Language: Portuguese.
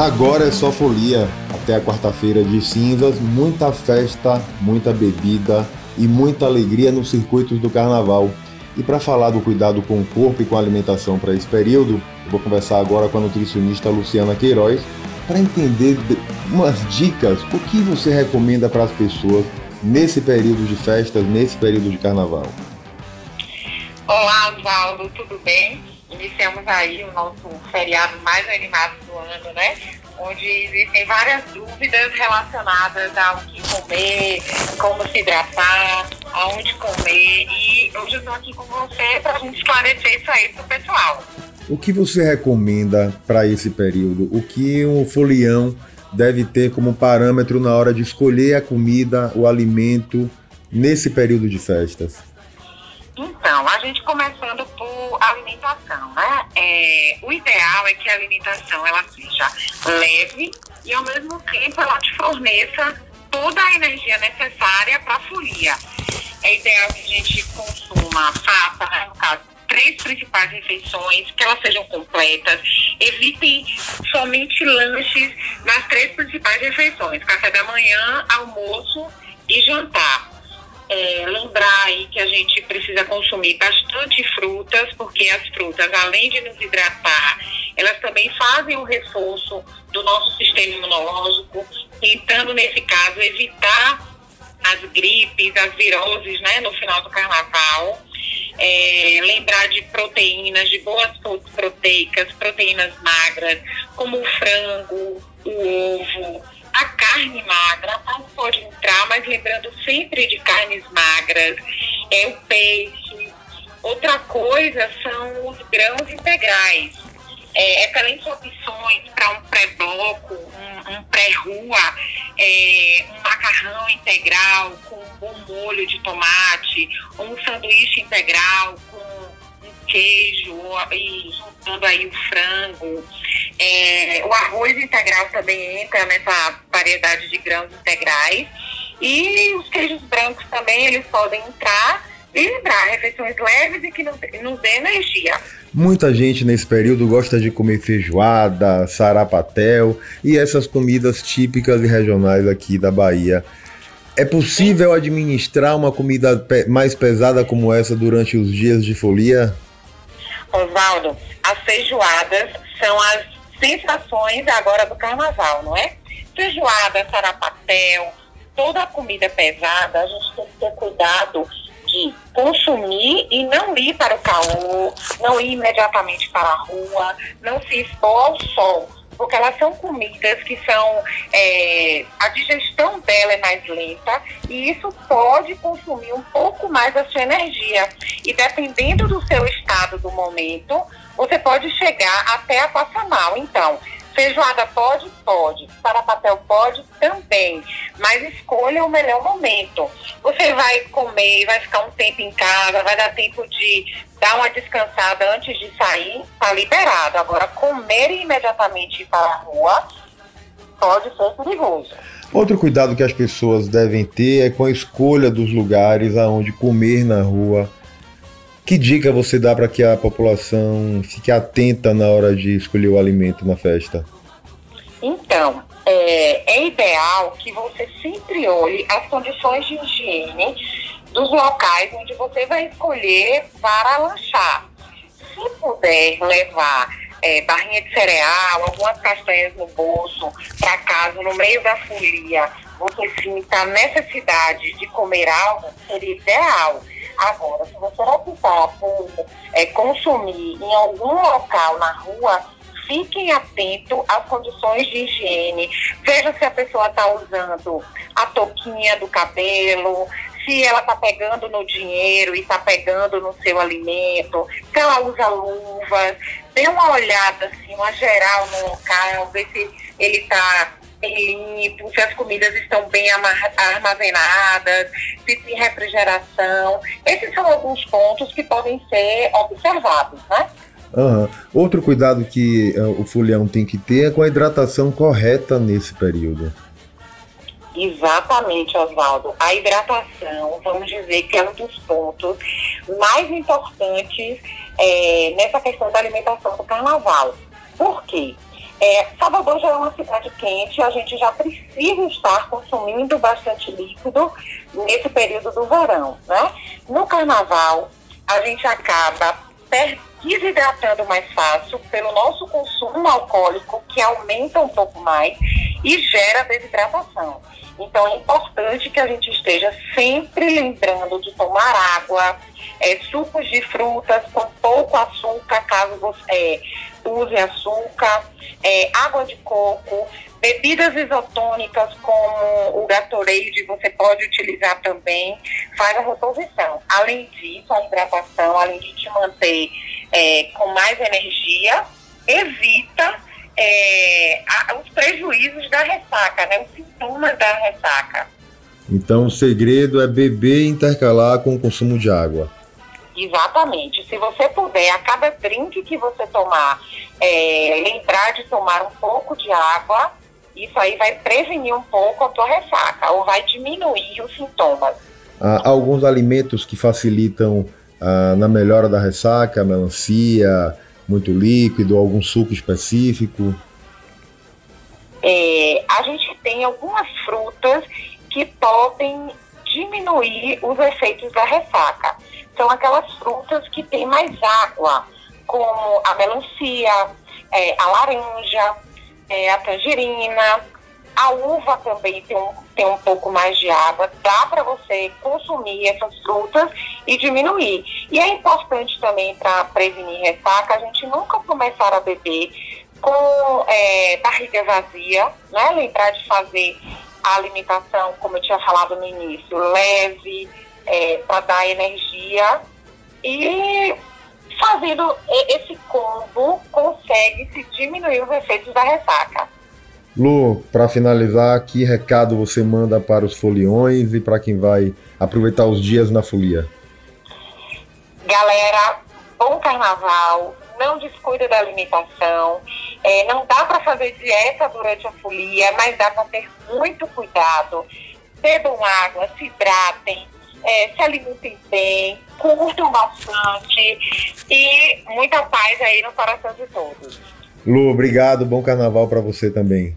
Agora é só folia. Até a quarta-feira de cinzas, muita festa, muita bebida e muita alegria nos circuitos do carnaval. E para falar do cuidado com o corpo e com a alimentação para esse período, eu vou conversar agora com a nutricionista Luciana Queiroz para entender umas dicas, o que você recomenda para as pessoas nesse período de festas, nesse período de carnaval. Olá, Oswaldo, tudo bem? Iniciamos aí o nosso feriado mais animado do ano, né? Onde existem várias dúvidas relacionadas ao que comer, como se hidratar, aonde comer. E hoje eu estou aqui com você para a gente esclarecer isso aí para o pessoal. O que você recomenda para esse período? O que um folião deve ter como parâmetro na hora de escolher a comida, o alimento nesse período de festas? Então, a gente começando por alimentação, né? É, o ideal é que a alimentação ela seja leve e ao mesmo tempo ela te forneça toda a energia necessária para a folia. É ideal que a gente consuma, faça, né, no caso, três principais refeições, que elas sejam completas. Evitem somente lanches nas três principais refeições: café da manhã, almoço e jantar é, lembrar aí que a gente precisa consumir bastante frutas, porque as frutas, além de nos hidratar, elas também fazem o reforço do nosso sistema imunológico, tentando, nesse caso, evitar as gripes, as viroses, né, no final do carnaval. É, lembrar de proteínas, de boas fontes proteicas, proteínas magras, como o frango, o ovo, a carne magra, não pode entrar, mas lembrando sempre de carnes magras, é o peixe. Outra coisa são os grãos integrais. É, excelentes opções para um pré-bloco, um, um pré-rua, é, um macarrão integral com um bom molho de tomate, um sanduíche integral com um queijo e juntando aí o frango. É, o arroz integral também entra nessa variedade de grãos integrais. E os queijos brancos também, eles podem entrar e lembrar, refeições leves e que nos, nos dê energia. Muita gente nesse período gosta de comer feijoada, sarapatel e essas comidas típicas e regionais aqui da Bahia. É possível administrar uma comida mais pesada como essa durante os dias de folia? Oswaldo, as feijoadas são as sensações agora do carnaval, não é? Feijoada, sarapatel, toda a comida pesada, a gente tem que ter cuidado de consumir e não ir para o calor, não ir imediatamente para a rua, não se expor ao sol, porque elas são comidas que são é, a digestão dela é mais lenta e isso pode consumir um pouco mais da sua energia e dependendo do seu estado do momento você pode chegar até a passar mal. Então, feijoada pode? Pode. Para papel pode? Também. Mas escolha o melhor momento. Você vai comer, vai ficar um tempo em casa, vai dar tempo de dar uma descansada antes de sair, tá liberado. Agora, comer imediatamente para a rua pode ser perigoso. Outro cuidado que as pessoas devem ter é com a escolha dos lugares aonde comer na rua que dica você dá para que a população fique atenta na hora de escolher o alimento na festa? Então, é, é ideal que você sempre olhe as condições de higiene dos locais onde você vai escolher para lanchar. Se puder levar é, barrinha de cereal, algumas castanhas no bolso, para casa, no meio da folia, você sinta necessidade de comer algo, seria ideal. Agora, se você optar por é, consumir em algum local na rua, fiquem atentos às condições de higiene. Veja se a pessoa está usando a touquinha do cabelo, se ela está pegando no dinheiro e está pegando no seu alimento, se ela usa luvas. Dê uma olhada, assim, uma geral no local, ver se ele está limpo, se as comidas estão bem armazenadas, se tem refrigeração. Esses são alguns pontos que podem ser observados, né? Uhum. Outro cuidado que uh, o folião tem que ter é com a hidratação correta nesse período. Exatamente, Oswaldo. A hidratação, vamos dizer que é um dos pontos mais importantes é, nessa questão da alimentação do carnaval. Por quê? É, Salvador já é uma cidade quente, a gente já precisa estar consumindo bastante líquido nesse período do verão, né? No carnaval, a gente acaba desidratando mais fácil pelo nosso consumo alcoólico, que aumenta um pouco mais e gera desidratação. Então é importante que a gente esteja sempre lembrando de tomar água, é, sucos de frutas com pouco açúcar, caso você é, use açúcar, é, água de coco, bebidas isotônicas como o Gatorade, você pode utilizar também, faz a reposição. Além disso, a hidratação, além de te manter é, com mais energia, evita é, a, os prejuízos da ressaca, né, os sintomas da ressaca. Então o segredo é beber e intercalar com o consumo de água. Exatamente. Se você puder, a cada drink que você tomar, é, lembrar de tomar um pouco de água, isso aí vai prevenir um pouco a tua ressaca ou vai diminuir os sintomas. Há alguns alimentos que facilitam ah, na melhora da ressaca, melancia, muito líquido, algum suco específico? É, a gente tem algumas frutas que podem diminuir os efeitos da ressaca. São aquelas frutas que têm mais água, como a melancia, é, a laranja, é, a tangerina, a uva também tem um, tem um pouco mais de água, dá para você consumir essas frutas e diminuir. E é importante também para prevenir ressaca, a gente nunca começar a beber com é, barriga vazia, né? Lembrar de fazer a alimentação, como eu tinha falado no início, leve, é, para dar energia. E fazendo esse combo, consegue-se diminuir os efeitos da ressaca. Lu, para finalizar, que recado você manda para os foliões e para quem vai aproveitar os dias na folia? Galera, bom carnaval, não descuida da alimentação. É, não dá para fazer dieta durante a folia, mas dá para ter muito cuidado. Bebam água, se hidratem, é, se alimentem bem, curtam bastante e muita paz aí no coração de todos. Lu, obrigado, bom carnaval para você também.